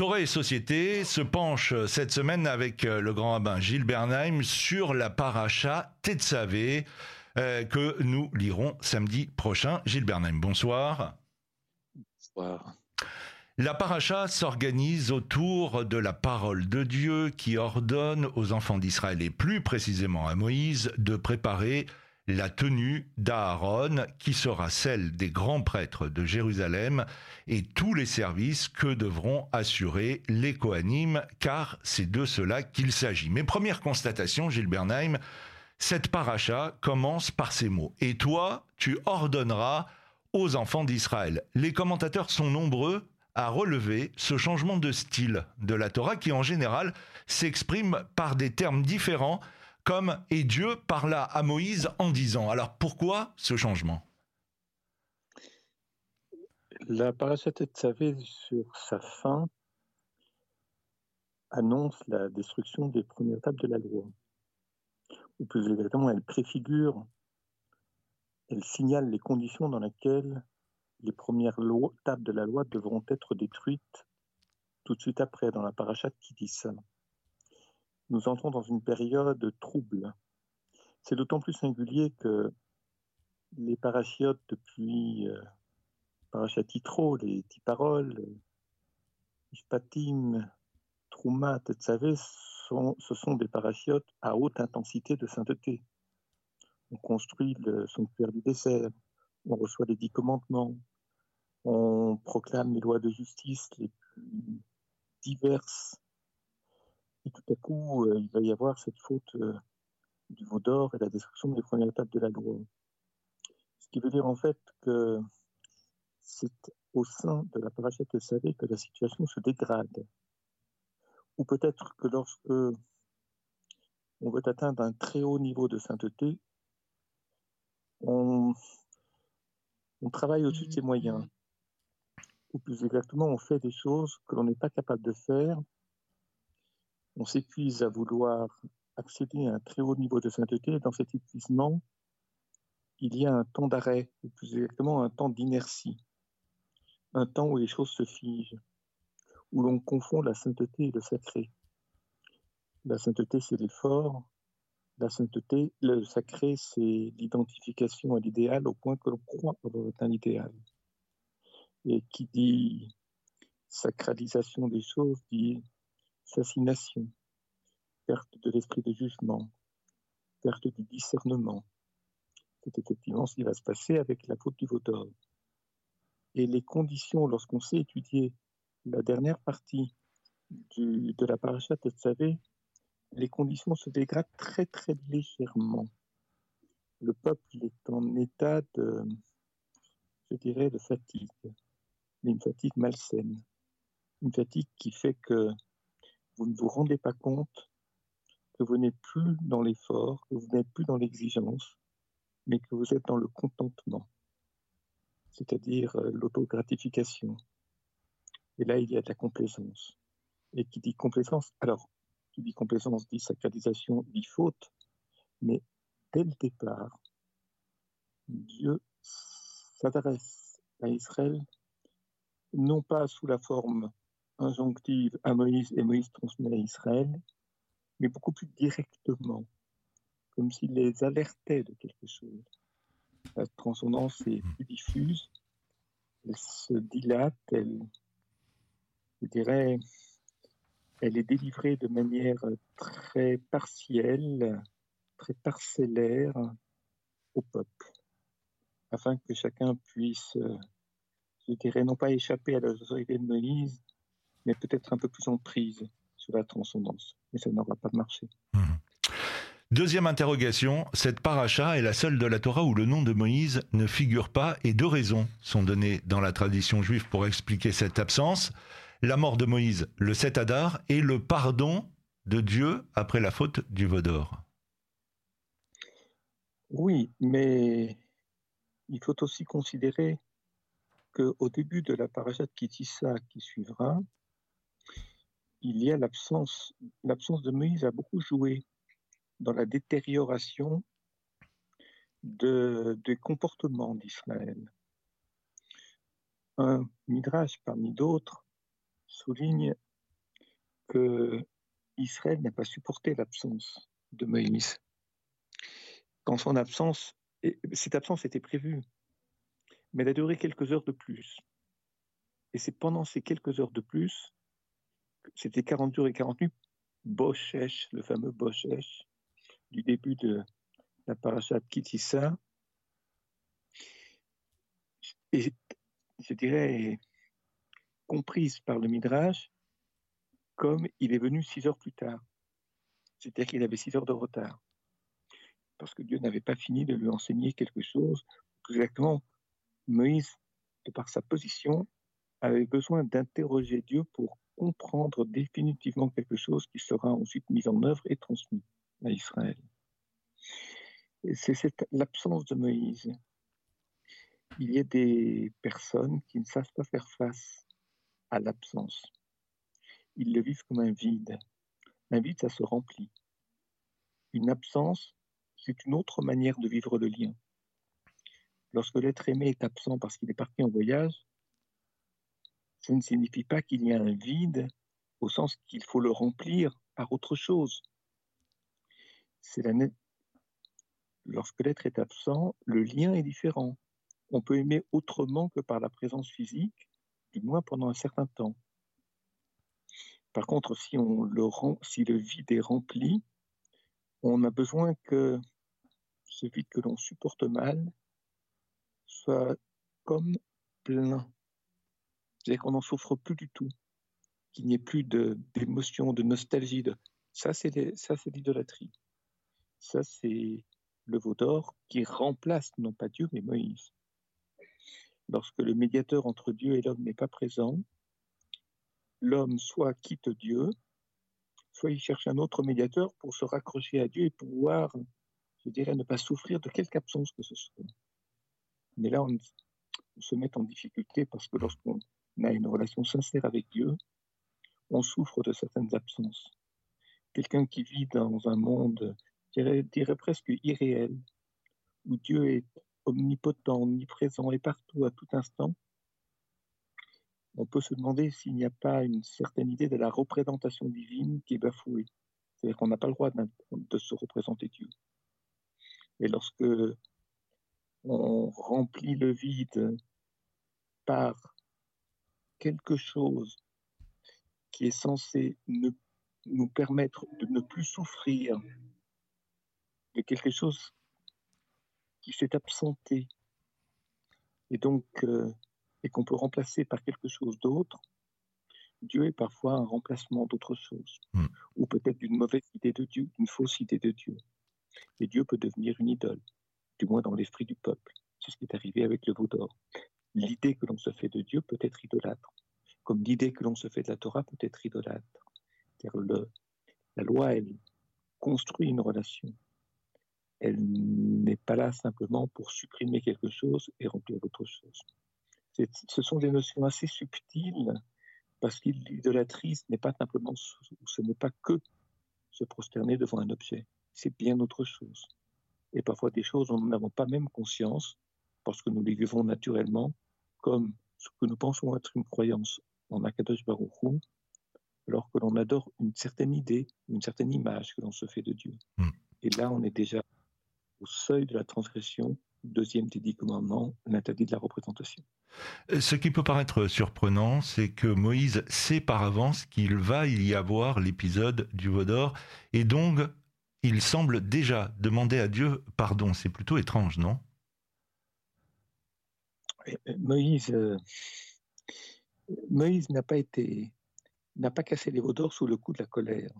Et Société se penche cette semaine avec euh, le grand rabbin Gilles Bernheim sur la paracha Tetzavé euh, que nous lirons samedi prochain. Gilles Bernheim, bonsoir. Bonsoir. La paracha s'organise autour de la parole de Dieu qui ordonne aux enfants d'Israël et plus précisément à Moïse de préparer la tenue d'Aaron, qui sera celle des grands prêtres de Jérusalem, et tous les services que devront assurer les Kohanim, car c'est de cela qu'il s'agit. Mes premières constatations, Gilles cette paracha commence par ces mots. Et toi, tu ordonneras aux enfants d'Israël. Les commentateurs sont nombreux à relever ce changement de style de la Torah qui en général s'exprime par des termes différents comme et Dieu parla à Moïse en disant. Alors pourquoi ce changement? La parashat Tzavé sur sa fin annonce la destruction des premières tables de la loi. Ou plus exactement, elle préfigure, elle signale les conditions dans lesquelles les premières tables de la loi devront être détruites tout de suite après, dans la parachat qui dit ça nous entrons dans une période trouble. C'est d'autant plus singulier que les parachiotes depuis euh, parachatitro, les tiparoles, Ishpatim, Troumat, Tetzavé, sont, ce sont des parachiotes à haute intensité de sainteté. On construit le sanctuaire du dessert, on reçoit les dix commandements, on proclame les lois de justice les plus diverses et tout à coup, euh, il va y avoir cette faute euh, du veau d'or et la destruction des premières étapes de la loi. Ce qui veut dire en fait que c'est au sein de la parachute SAV que la situation se dégrade. Ou peut-être que lorsque on veut atteindre un très haut niveau de sainteté, on, on travaille au-dessus de ses moyens. Ou plus exactement, on fait des choses que l'on n'est pas capable de faire on s'épuise à vouloir accéder à un très haut niveau de sainteté. Et dans cet épuisement, il y a un temps d'arrêt, ou plus exactement un temps d'inertie, un temps où les choses se figent, où l'on confond la sainteté et le sacré. La sainteté, c'est l'effort. La sainteté, le sacré, c'est l'identification à l'idéal au point que l'on croit avoir un idéal. Et qui dit sacralisation des choses dit fascination, perte de l'esprit de jugement, perte du discernement. C'est effectivement ce qui va se passer avec la faute du vaudor. Et les conditions, lorsqu'on sait étudier la dernière partie de la parachat savez, les conditions se dégradent très très légèrement. Le peuple est en état de, je dirais, de fatigue, mais une fatigue malsaine, une fatigue qui fait que vous ne vous rendez pas compte que vous n'êtes plus dans l'effort, que vous n'êtes plus dans l'exigence, mais que vous êtes dans le contentement, c'est-à-dire euh, l'autogratification. Et là, il y a de la complaisance. Et qui dit complaisance, alors, qui dit complaisance dit sacralisation, dit faute, mais dès le départ, Dieu s'adresse à Israël non pas sous la forme injonctive à Moïse et Moïse transmet à Israël, mais beaucoup plus directement, comme s'il les alertait de quelque chose. La transcendance est plus diffuse, elle se dilate, elle, je elle est délivrée de manière très partielle, très parcellaire au peuple, afin que chacun puisse, je dirais, non pas échapper à l'autorité de Moïse, mais peut-être un peu plus en prise sur la transcendance. Mais ça n'aura pas marché. Mhm. Deuxième interrogation, cette paracha est la seule de la Torah où le nom de Moïse ne figure pas et deux raisons sont données dans la tradition juive pour expliquer cette absence. La mort de Moïse, le 7 Adar, et le pardon de Dieu après la faute du Vaudor. Oui, mais il faut aussi considérer qu'au début de la parachat Kitissa qui suivra, il y a l'absence, de Moïse a beaucoup joué dans la détérioration de, des comportements d'Israël. Un midrash parmi d'autres souligne que Israël n'a pas supporté l'absence de Moïse. Quand son absence, cette absence était prévue, mais elle a duré quelques heures de plus. Et c'est pendant ces quelques heures de plus, c'était 40 jours et 40 nuits, Boshesh, le fameux Boshesh, du début de la parasha Kitissa, et je dirais comprise par le Midrash comme il est venu six heures plus tard. C'est-à-dire qu'il avait six heures de retard. Parce que Dieu n'avait pas fini de lui enseigner quelque chose. Exactement, Moïse, de par sa position, avait besoin d'interroger Dieu pour comprendre définitivement quelque chose qui sera ensuite mis en œuvre et transmis à Israël. C'est l'absence de Moïse. Il y a des personnes qui ne savent pas faire face à l'absence. Ils le vivent comme un vide. Un vide, ça se remplit. Une absence, c'est une autre manière de vivre le lien. Lorsque l'être aimé est absent parce qu'il est parti en voyage, ça ne signifie pas qu'il y a un vide au sens qu'il faut le remplir par autre chose. C'est Lorsque l'être est absent, le lien est différent. On peut aimer autrement que par la présence physique, du moins pendant un certain temps. Par contre, si le vide est rempli, on a besoin que ce vide que l'on supporte mal soit comme plein. C'est-à-dire qu'on n'en souffre plus du tout, qu'il n'y ait plus d'émotion, de, nostalgie. Ça, c'est l'idolâtrie. Ça, c'est le veau d'or qui remplace non pas Dieu, mais Moïse. Lorsque le médiateur entre Dieu et l'homme n'est pas présent, l'homme soit quitte Dieu, soit il cherche un autre médiateur pour se raccrocher à Dieu et pouvoir, je dirais, ne pas souffrir de quelque absence que ce soit. Mais là, on se met en difficulté parce que lorsqu'on a une relation sincère avec Dieu, on souffre de certaines absences. Quelqu'un qui vit dans un monde, je dirais, presque irréel, où Dieu est omnipotent, omniprésent et partout à tout instant, on peut se demander s'il n'y a pas une certaine idée de la représentation divine qui est bafouée. C'est-à-dire qu'on n'a pas le droit de se représenter Dieu. Et lorsque on remplit le vide par quelque chose qui est censé nous permettre de ne plus souffrir de quelque chose qui s'est absenté et donc euh, et qu'on peut remplacer par quelque chose d'autre, Dieu est parfois un remplacement d'autre chose, hmm. ou peut-être d'une mauvaise idée de Dieu, d'une fausse idée de Dieu. Et Dieu peut devenir une idole, du moins dans l'esprit du peuple. C'est ce qui est arrivé avec le veau d'or l'idée que l'on se fait de Dieu peut être idolâtre, comme l'idée que l'on se fait de la Torah peut être idolâtre. Le, la loi, elle construit une relation. Elle n'est pas là simplement pour supprimer quelque chose et remplir autre chose. Ce sont des notions assez subtiles parce que l'idolâtrie, ce n'est pas simplement, ce n'est pas que se prosterner devant un objet, c'est bien autre chose. Et parfois des choses dont nous n'avons pas même conscience parce que nous les vivons naturellement comme ce que nous pensons être une croyance en Akadosh Baruch Hu, alors que l'on adore une certaine idée, une certaine image que l'on se fait de Dieu. Hmm. Et là, on est déjà au seuil de la transgression, deuxième des dix commandements, l'interdit de la représentation. Euh, ce qui peut paraître surprenant, c'est que Moïse sait par avance qu'il va y avoir l'épisode du Vaudor, et donc il semble déjà demander à Dieu pardon. C'est plutôt étrange, non? Moïse, euh, Moïse n'a pas été, n'a pas cassé les veaux d'or sous le coup de la colère.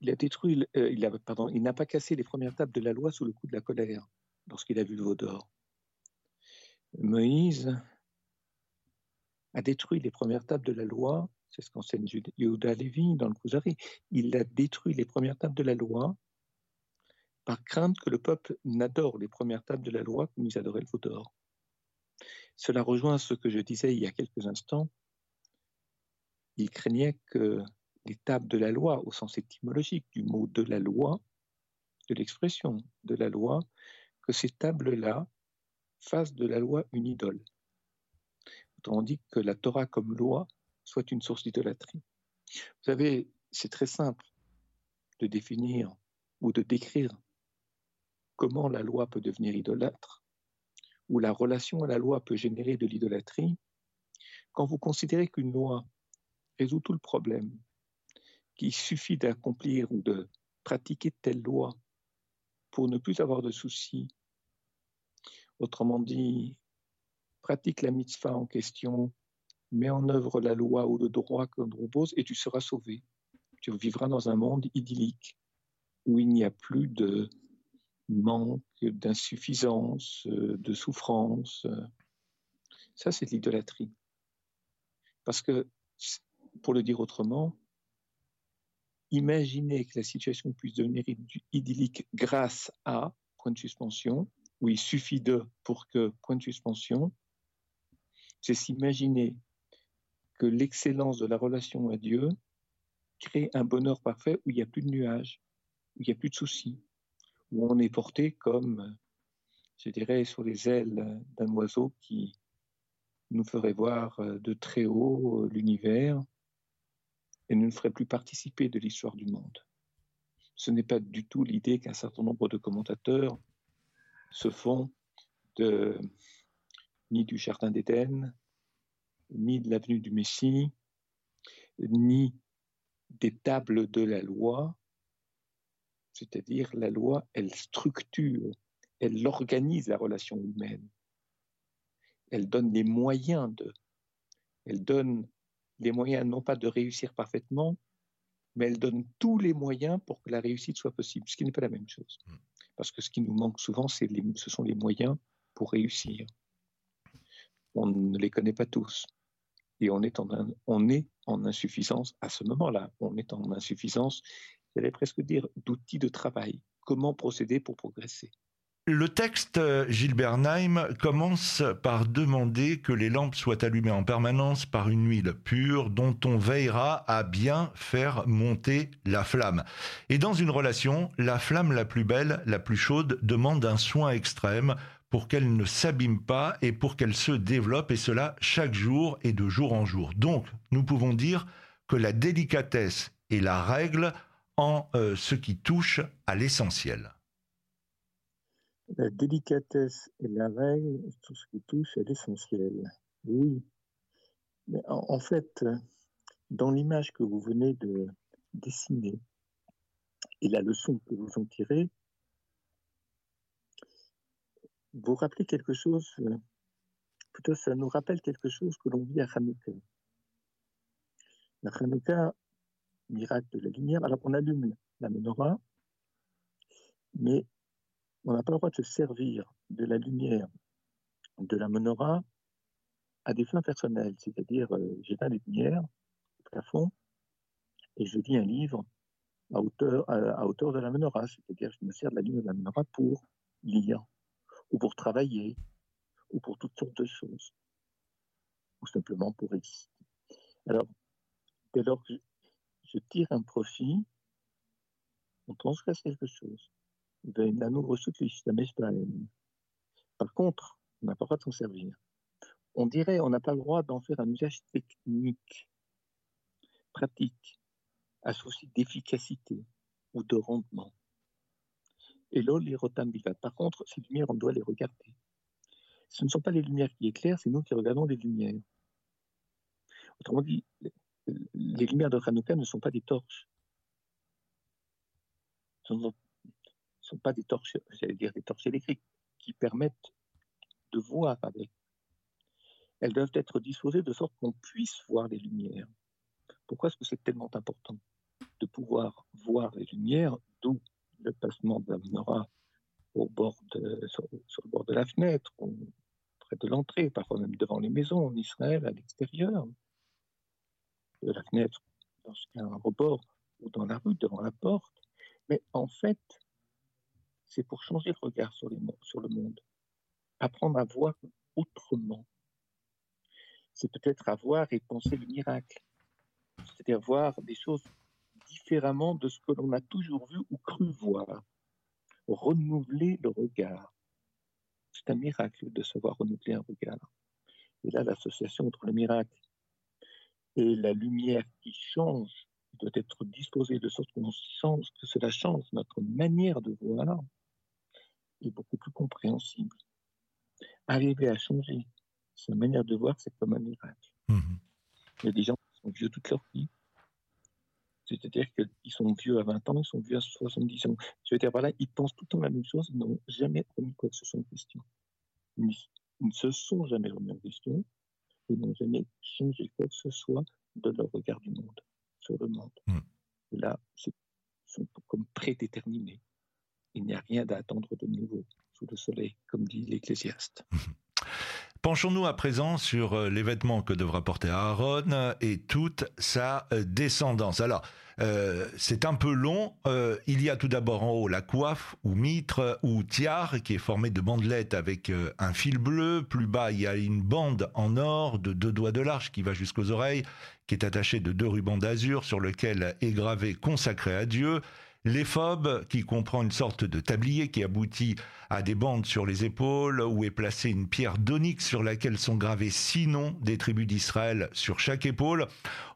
Il a détruit, euh, il a, pardon, il n'a pas cassé les premières tables de la loi sous le coup de la colère lorsqu'il a vu le veau d'or. Moïse a détruit les premières tables de la loi, c'est ce qu'enseigne Yehuda Lévi dans le Kuzari. Il a détruit les premières tables de la loi par crainte que le peuple n'adore les premières tables de la loi comme ils adoraient le veau d'or. Cela rejoint ce que je disais il y a quelques instants. Il craignait que les tables de la loi, au sens étymologique du mot de la loi, de l'expression de la loi, que ces tables-là fassent de la loi une idole. Autrement dit, que la Torah comme loi soit une source d'idolâtrie. Vous savez, c'est très simple de définir ou de décrire comment la loi peut devenir idolâtre, ou la relation à la loi peut générer de l'idolâtrie, quand vous considérez qu'une loi résout tout le problème, qu'il suffit d'accomplir ou de pratiquer telle loi pour ne plus avoir de soucis, autrement dit, pratique la mitzvah en question, mets en œuvre la loi ou le droit qu'on propose et tu seras sauvé. Tu vivras dans un monde idyllique où il n'y a plus de manque, d'insuffisance, de souffrance. Ça, c'est l'idolâtrie. Parce que, pour le dire autrement, imaginez que la situation puisse devenir idyllique grâce à point de suspension, où il suffit de pour que point de suspension, c'est s'imaginer que l'excellence de la relation à Dieu crée un bonheur parfait où il n'y a plus de nuages, où il n'y a plus de soucis, où on est porté comme, je dirais, sur les ailes d'un oiseau qui nous ferait voir de très haut l'univers et ne nous ferait plus participer de l'histoire du monde. Ce n'est pas du tout l'idée qu'un certain nombre de commentateurs se font de, ni du Jardin d'Éden, ni de l'avenue du Messie, ni des tables de la loi, c'est-à-dire la loi, elle structure, elle organise la relation humaine, elle donne les moyens de, elle donne les moyens non pas de réussir parfaitement, mais elle donne tous les moyens pour que la réussite soit possible, ce qui n'est pas la même chose. Hmm. Parce que ce qui nous manque souvent, c'est ce sont les moyens pour réussir. On ne les connaît pas tous. Et on est en, on est en insuffisance à ce moment-là. On est en insuffisance, j'allais presque dire, d'outils de travail. Comment procéder pour progresser? Le texte Gilbert Naim commence par demander que les lampes soient allumées en permanence par une huile pure dont on veillera à bien faire monter la flamme. Et dans une relation, la flamme la plus belle, la plus chaude, demande un soin extrême pour qu'elle ne s'abîme pas et pour qu'elle se développe, et cela chaque jour et de jour en jour. Donc, nous pouvons dire que la délicatesse est la règle en euh, ce qui touche à l'essentiel. La délicatesse est la règle, tout ce qui touche à l'essentiel. Oui. Mais en, fait, dans l'image que vous venez de dessiner et la leçon que vous en tirez, vous rappelez quelque chose, plutôt ça nous rappelle quelque chose que l'on vit à Hanouka. La Hanouka, miracle de la lumière, alors on allume la menorah, mais on n'a pas le droit de se servir de la lumière de la menorah à des fins personnelles, c'est-à-dire euh, j'éteins les lumières au plafond et je lis un livre à hauteur, de la menorah, c'est-à-dire je me sers de la lumière de la menorah pour lire ou pour travailler ou pour toutes sortes de choses. Ou simplement pour exister. Alors, dès lors je tire un profit, on transgresse quelque chose. Par contre, on n'a pas le droit de s'en servir. On dirait on n'a pas le droit d'en faire un usage technique, pratique, associé d'efficacité ou de rendement. Et là, les Par contre, ces lumières, on doit les regarder. Ce ne sont pas les lumières qui éclairent, c'est nous qui regardons les lumières. Autrement dit, les lumières de Hanukkah ne sont pas des torches. Ce ne sont pas des torches, j'allais dire des torches électriques, qui permettent de voir avec. Elles doivent être disposées de sorte qu'on puisse voir les lumières. Pourquoi est-ce que c'est tellement important de pouvoir voir les lumières, d'où le placement de la menorah au bord de, sur, le bord de la fenêtre, près de l'entrée, parfois même devant les maisons en Israël, à l'extérieur? De la fenêtre, lorsqu'il y a un rebord, ou dans la rue, devant la porte. Mais en fait, c'est pour changer le regard sur, le monde, apprendre à voir autrement. C'est peut-être à voir et penser le miracle, c'est-à-dire voir des choses différemment de ce que l'on a toujours vu ou cru voir, renouveler le regard. C'est un miracle de savoir renouveler un regard. Et là, l'association entre le miracle Et la lumière qui change doit être disposée de sorte qu'on change, que cela change notre manière de voir est beaucoup plus compréhensible. Arriver à changer sa manière de voir, c'est comme un miracle. Mhm. Il y a des gens qui sont vieux toute leur vie. C'est-à-dire qu'ils sont vieux à 20 ans, ils sont vieux à 70 ans. Je veux dire par là, ils pensent tout le temps la même chose, ils n'ont jamais remis quoi que ce soit en question. Ils ne se sont jamais remis en question, ils n'ont jamais changé quoi que ce soit de leur regard du monde, sur le monde. Mm. là, ils sont comme prédéterminés. Il n'y a rien à attendre de nouveau sous le soleil, comme dit l'Ecclésiaste. Penchons-nous à présent sur euh, les vêtements que devra porter Aaron et toute sa euh, descendance. Alors, euh, c'est un peu long. il y a tout d'abord en haut la coiffe ou mitre ou tiare qui est formée de bandelettes avec un fil bleu. Plus bas, il y a une bande en or de deux doigts de large qui va jusqu'aux oreilles, qui est attachée de deux rubans d'azur sur lequel est gravé consacré à Dieu. L'éphobe, qui comprend une sorte de tablier qui aboutit à des bandes sur les épaules, où est placée une pierre d'onyx sur laquelle sont gravés six noms des tribus d'Israël sur chaque épaule.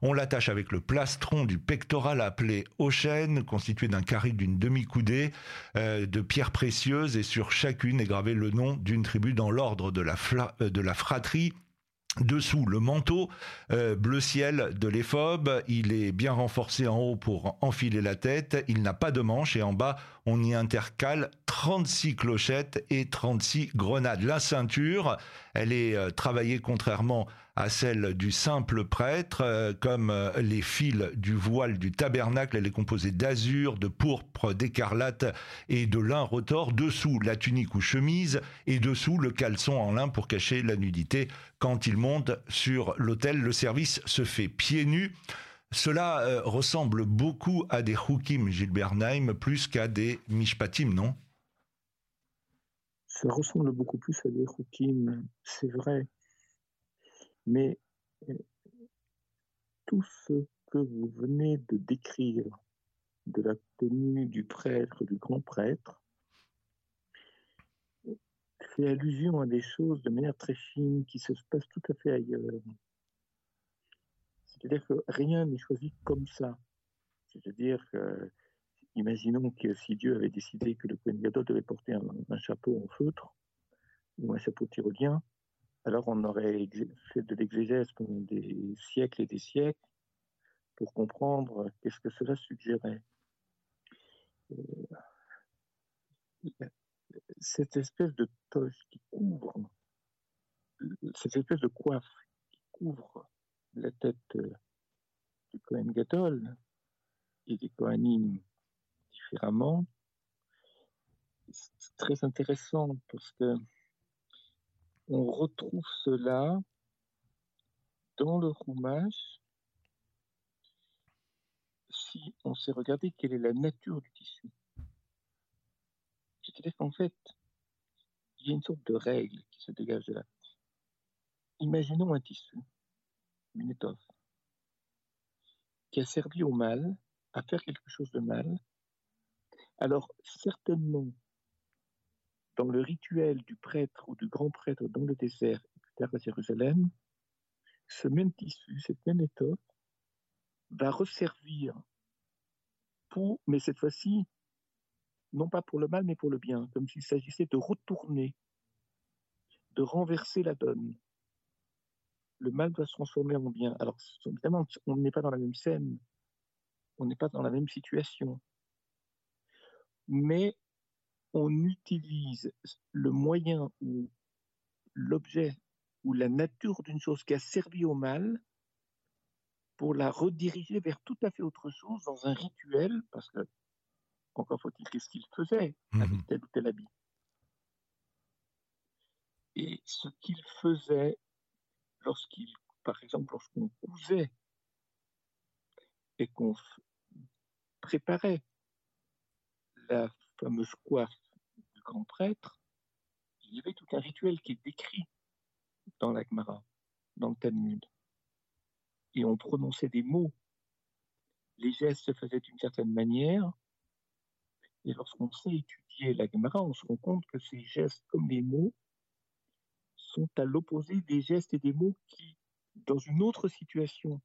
On l'attache avec le plastron du pectoral appelé Ochen, constitué d'un carré d'une demi-coudée euh, de pierres précieuses, et sur chacune est gravé le nom d'une tribu dans l'ordre de la, euh, de la fratrie Dessous, le manteau euh, bleu ciel de l'éphobe, il est bien renforcé en haut pour enfiler la tête, il n'a pas de manche et en bas, on y intercale 36 clochettes et 36 grenades. La ceinture, elle est euh, travaillée contrairement celle du simple prêtre, euh, comme euh, les fils du voile du tabernacle, elle est composée d'azur, de pourpre, d'écarlate et de lin retors, dessous la tunique ou chemise et dessous le caleçon en lin pour cacher la nudité. Quand il monte sur l'autel, le service se fait pieds nus. Cela euh, ressemble beaucoup à des Hukim Gilbert Naim plus qu'à des Mishpatim, non? Ça ressemble beaucoup plus à des Hukim, c'est vrai. Mais euh, tout ce que vous venez de décrire de la tenue du prêtre, du grand prêtre, fait allusion à des choses de manière très fine qui se passent tout à fait ailleurs. C'est-à-dire que rien n'est choisi comme ça. C'est-à-dire que, imaginons que si Dieu avait décidé que le Kohen Gadol devait porter un, chapeau en feutre ou un chapeau tyrolien, alors on aurait fait de l'exégèse pendant des siècles et des siècles pour comprendre qu'est-ce que cela suggérait. Euh, cette espèce de toche qui couvre, cette espèce de coiffe qui couvre la tête euh, du Kohen Gadol et des Kohanim différemment, c'est très intéressant parce que on retrouve cela dans le Chumash si on sait regarder quelle est la nature du tissu? C'est-à-dire qu'en fait, il y a une sorte de règle qui se dégage de là. Imaginons un tissu, une étoffe, qui a servi au mal, à faire quelque chose de mal. Alors, certainement, dans le rituel du prêtre ou du grand prêtre dans le désert, à Jérusalem, ce même tissu, cette même étoffe, va resservir pour, mais cette fois-ci, non pas pour le mal, mais pour le bien, comme s'il s'agissait de retourner, de renverser la donne. Le mal doit se transformer en bien. Alors, évidemment, on n'est pas dans la même scène, on n'est pas dans la même situation, mais on utilise le moyen ou l'objet ou la nature d'une chose qui a servi au mal pour la rediriger vers tout à fait autre chose dans un rituel, parce que, encore faut-il, qu'est-ce qu'il faisait avec mhm. tel ou tel habit? Et ce qu'il faisait lorsqu'il, par exemple, lorsqu'on cousait et qu'on préparait la fameuse coiffe du grand prêtre, il y avait tout un rituel qui est décrit dans l'Agmara, dans le Talmud. Et on prononçait des mots. Les gestes se faisaient d'une certaine manière. Et lorsqu'on sait étudier l'Agmara, on se rend compte que ces gestes, comme les mots, sont à l'opposé des gestes et des mots qui, dans une autre situation,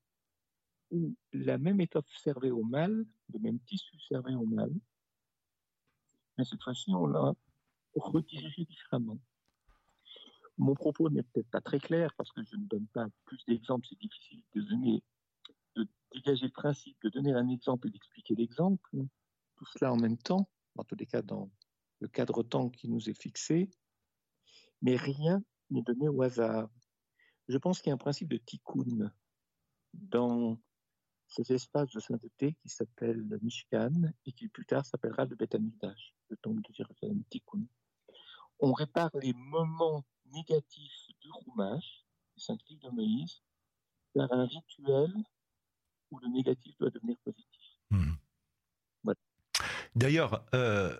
où la même étoffe servait au mâle, le même tissu servait au mâle, mais cette fois-ci, on l'a redirigé différemment. Mon propos n'est peut-être pas très clair parce que je ne donne pas plus d'exemples, c'est difficile de donner, de dégager le principe, de donner un exemple et d'expliquer l'exemple. Tout cela en même temps, en tous les cas dans le cadre-temps qui nous est fixé, mais rien n'est donné au hasard. Je pense qu'il y a un principe de tikkun dans ces espaces de sainteté qui s'appelle le Mishkan et qui plus tard s'appellera le Beth le temple de Jérusalem Tikkun. On répare les moments négatifs du Chumash, du saint de Moïse, vers un rituel où le négatif doit devenir positif. Hmm. D'ailleurs, euh,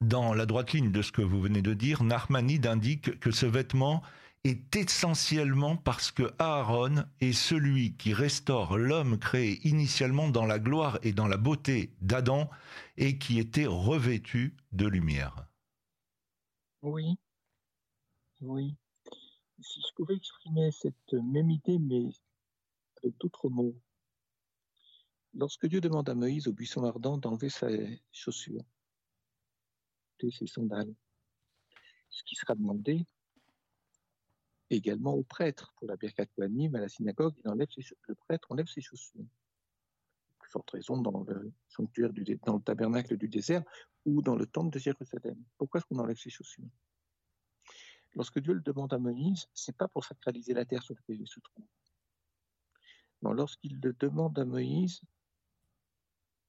dans la droite ligne de ce que vous venez de dire, Narmanide indique que ce vêtement est essentiellement parce que Aaron est celui qui restaure l'homme créé initialement dans la gloire et dans la beauté d'Adam et qui était revêtu de lumière. Oui, oui. Si je pouvais exprimer cette même idée, mais avec d'autres mots. Lorsque Dieu demande à Moïse au buisson ardent d'enlever ses chaussures, ses sandales, ce qui sera demandé, également au prêtre. Pour la Birkat Kohanim, à la synagogue, il enlève le prêtre enlève ses chaussures. Plus forte raison dans le sanctuaire, du, dans le tabernacle du désert ou dans le temple de Jérusalem. Pourquoi est-ce qu'on enlève ses chaussures? Lorsque Dieu le demande à Moïse, c'est pas pour sacraliser la terre sur laquelle il se trouve. Non, lorsqu'il le demande à Moïse,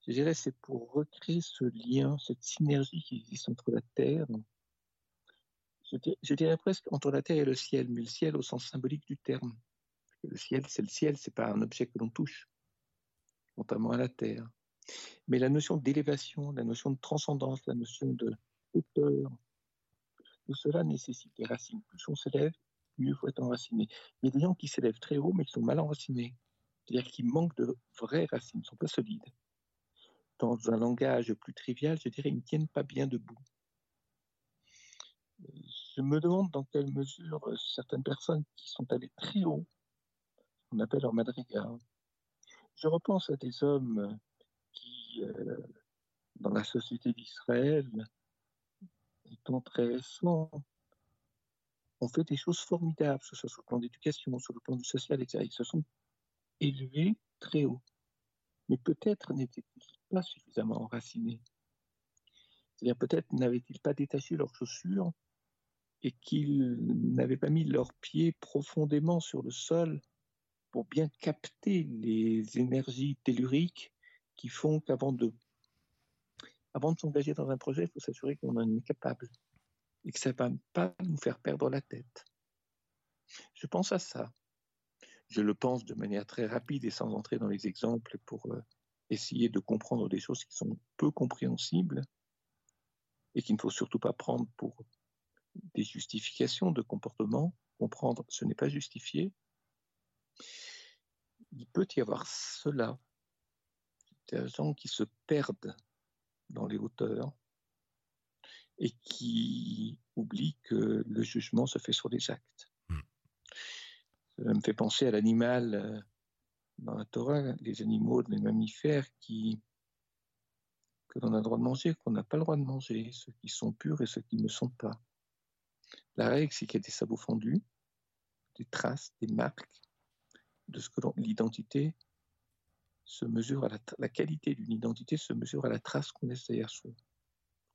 je dirais c'est pour recréer ce lien, cette synergie qui existe entre la terre je dirais, presque entre la terre et le ciel, mais le ciel au sens symbolique du terme. Le ciel, c'est le ciel, c'est pas un objet que l'on touche, contrairement à la terre. Mais la notion d'élévation, la notion de transcendance, la notion de hauteur, tout cela nécessite des racines. Plus on s'élève, mieux faut être enraciné. Il y a des gens qui s'élèvent très haut, mais qui sont mal enracinés. C'est-à-dire qu'ils manquent de vraies racines, ne sont pas solides. Dans un langage plus trivial, je dirais, ils ne tiennent pas bien debout je me demande dans quelle mesure euh, certaines personnes qui sont allées très haut, qu'on appelle en madrigal, je repense à des hommes qui, euh, dans la société d'Israël, étant très récents, ont fait des choses formidables, que ce soit sur le plan d'éducation, sur le plan social, etc. Ils se sont élevés très haut. Mais peut-être n'étaient-ils pas suffisamment enracinés. C'est-à-dire peut-être n'avaient-ils pas détaché leurs chaussures et qu'ils n'avaient pas mis leurs pieds profondément sur le sol pour bien capter les énergies telluriques qui font qu'avant de, avant de s'engager dans un projet, il faut s'assurer qu'on en est capable et que ça ne va pas nous faire perdre la tête. Je pense à ça. Je le pense de manière très rapide et sans entrer dans les exemples pour euh, essayer de comprendre des choses qui sont peu compréhensibles et qu'il ne faut surtout pas prendre pour des justifications de comportement, comprendre ce n'est pas justifié, il peut y avoir cela, des gens qui se perdent dans les hauteurs et qui oublient que le jugement se fait sur les actes. Hmm. Ça me fait penser à l'animal euh, dans la Torah, les animaux, les mammifères qui que l'on a le droit de manger, qu'on n'a pas le droit de manger, ceux qui sont purs et ceux qui ne sont pas. La règle, c'est qu'il y a des sabots fondus, des traces, des marques de ce que l'identité se mesure à la, qualité d'une identité se mesure à la trace qu'on laisse derrière soi.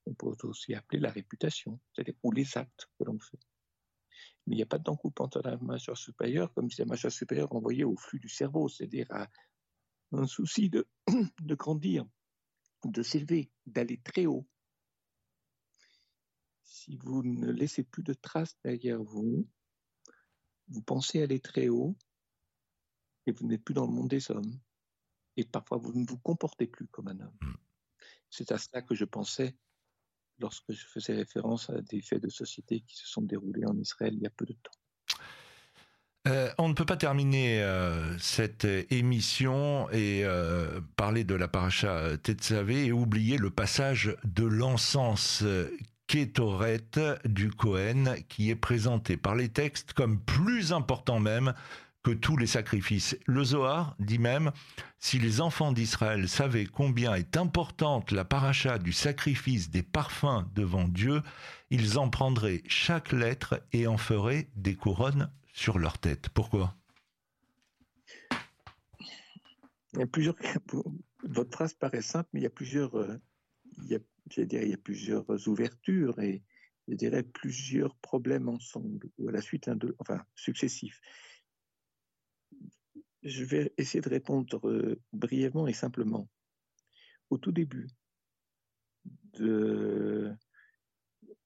On peut aussi appeler la réputation, c'est-à-dire ou les actes que l'on fait. Mais il n'y a pas d'encoupe entre la mâchoire supérieure, comme si la mâchoire supérieure renvoyait au flux du cerveau, c'est-à-dire à un souci de grandir, de s'élever, d'aller très haut, si vous ne laissez plus de traces derrière vous, vous pensez aller très haut et vous n'êtes plus dans le monde des hommes. Et parfois, vous ne vous comportez plus comme un homme. Hmm. C'est à cela que je pensais lorsque je faisais référence à des faits de société qui se sont déroulés en Israël il y a peu de temps. Euh, on ne peut pas terminer euh, cette émission et euh, parler de la paracha Tetzavé et oublier le passage de l'encens Kétoret du Cohen qui est présenté par les textes comme plus important même que tous les sacrifices. Le Zohar dit même, si les enfants d'Israël savaient combien est importante la paracha du sacrifice des parfums devant Dieu, ils en prendraient chaque lettre et en feraient des couronnes sur leur tête. Pourquoi? Plusieurs. Votre phrase paraît simple, mais il y a plusieurs. Euh, dire, il y a plusieurs ouvertures et je dirais plusieurs problèmes ensemble ou à la suite un de, enfin successifs. Je vais essayer de répondre euh, brièvement et simplement. Au tout début de,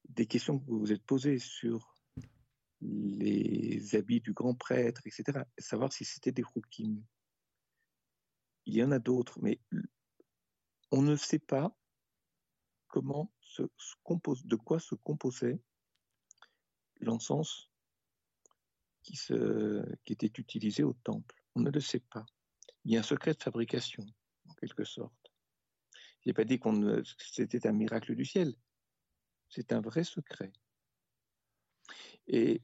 des questions que vous vous êtes posées sur les habits du grand prêtre, etc., savoir si c'était des roukim. Il y en a d'autres, mais on ne sait pas de quoi se composait l'encens qui, était utilisé au temple. On ne le sait pas. Il y a un secret de fabrication, en quelque sorte. Je n'ai pas dit que c'était un miracle du ciel. C'est un vrai secret. Et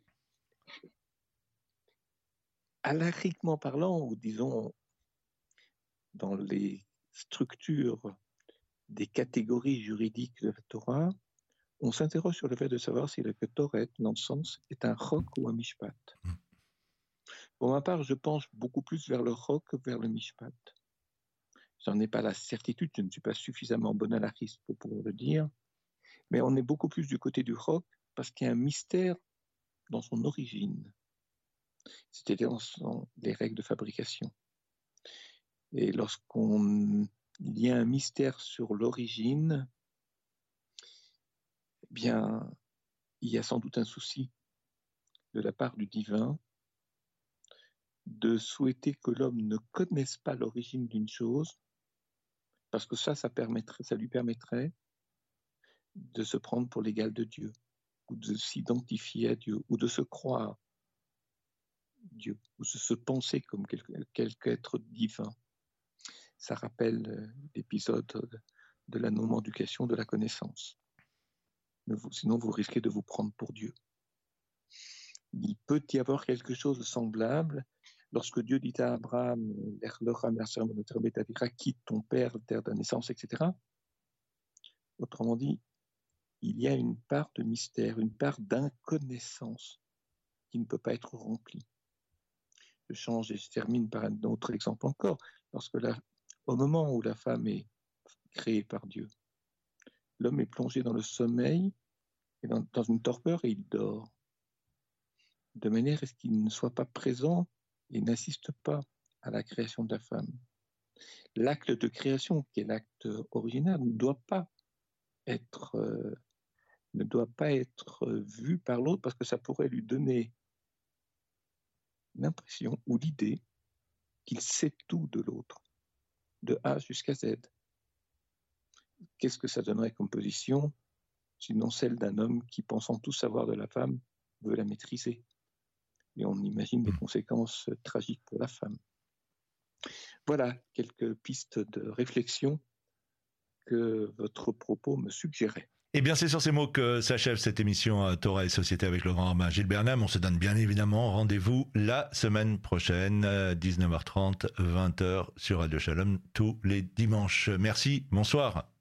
alariquement parlant, ou disons dans les structures des catégories juridiques de la Torah, on s'interroge sur le fait de savoir si le Ketoret, l'encens, est un roc ou un mishpat. Hmm. Pour ma part, je penche beaucoup plus vers le roc que vers le mishpat. J'en ai pas la certitude, je ne suis pas suffisamment bon anarchiste pour pouvoir le dire, mais on est beaucoup plus du côté du roc parce qu'il y a un mystère dans son origine, c'est-à-dire dans les règles de fabrication. Et lorsqu'on y a un mystère sur l'origine, eh bien, il y a sans doute un souci de la part du divin de souhaiter que l'homme ne connaisse pas l'origine d'une chose, parce que ça, ça lui permettrait de se prendre pour l'égal de Dieu, ou de s'identifier à Dieu, ou de se croire Dieu, ou de se penser comme quelque être divin ça rappelle euh, l'épisode de la non-éducation de la connaissance. sinon, vous risquez de vous prendre pour Dieu. Il peut y avoir quelque chose de semblable lorsque Dieu dit à Abraham, quitte ton père, terre de naissance, etc. Autrement dit, il y a une part de mystère, une part d'inconnaissance qui ne peut pas être remplie. Je change et je termine par un autre exemple encore. Lorsque la, au moment où la femme est créée par Dieu, l'homme est plongé dans le sommeil et dans, une torpeur et il dort. De manière à ce qu'il ne soit pas présent et n'assiste pas à la création de la femme. L'acte de création, qui est l'acte original, ne doit pas être, euh, ne doit pas être vu par l'autre parce que ça pourrait lui donner l'impression ou l'idée qu'il sait tout de l'autre de A jusqu'à Z. Qu'est-ce que ça donnerait comme position sinon celle d'un homme qui, pensant tout savoir de la femme, veut la maîtriser? Et on imagine des hmm. conséquences tragiques pour la femme. Voilà quelques pistes de réflexion que votre propos me suggérait. Eh bien, c'est sur ces mots que s'achève cette émission euh, Torah et Société avec le grand Romain Gilles Bernam. On se donne bien évidemment rendez-vous la semaine prochaine, 19h30, 20h sur Radio Shalom, tous les dimanches. Merci, bonsoir.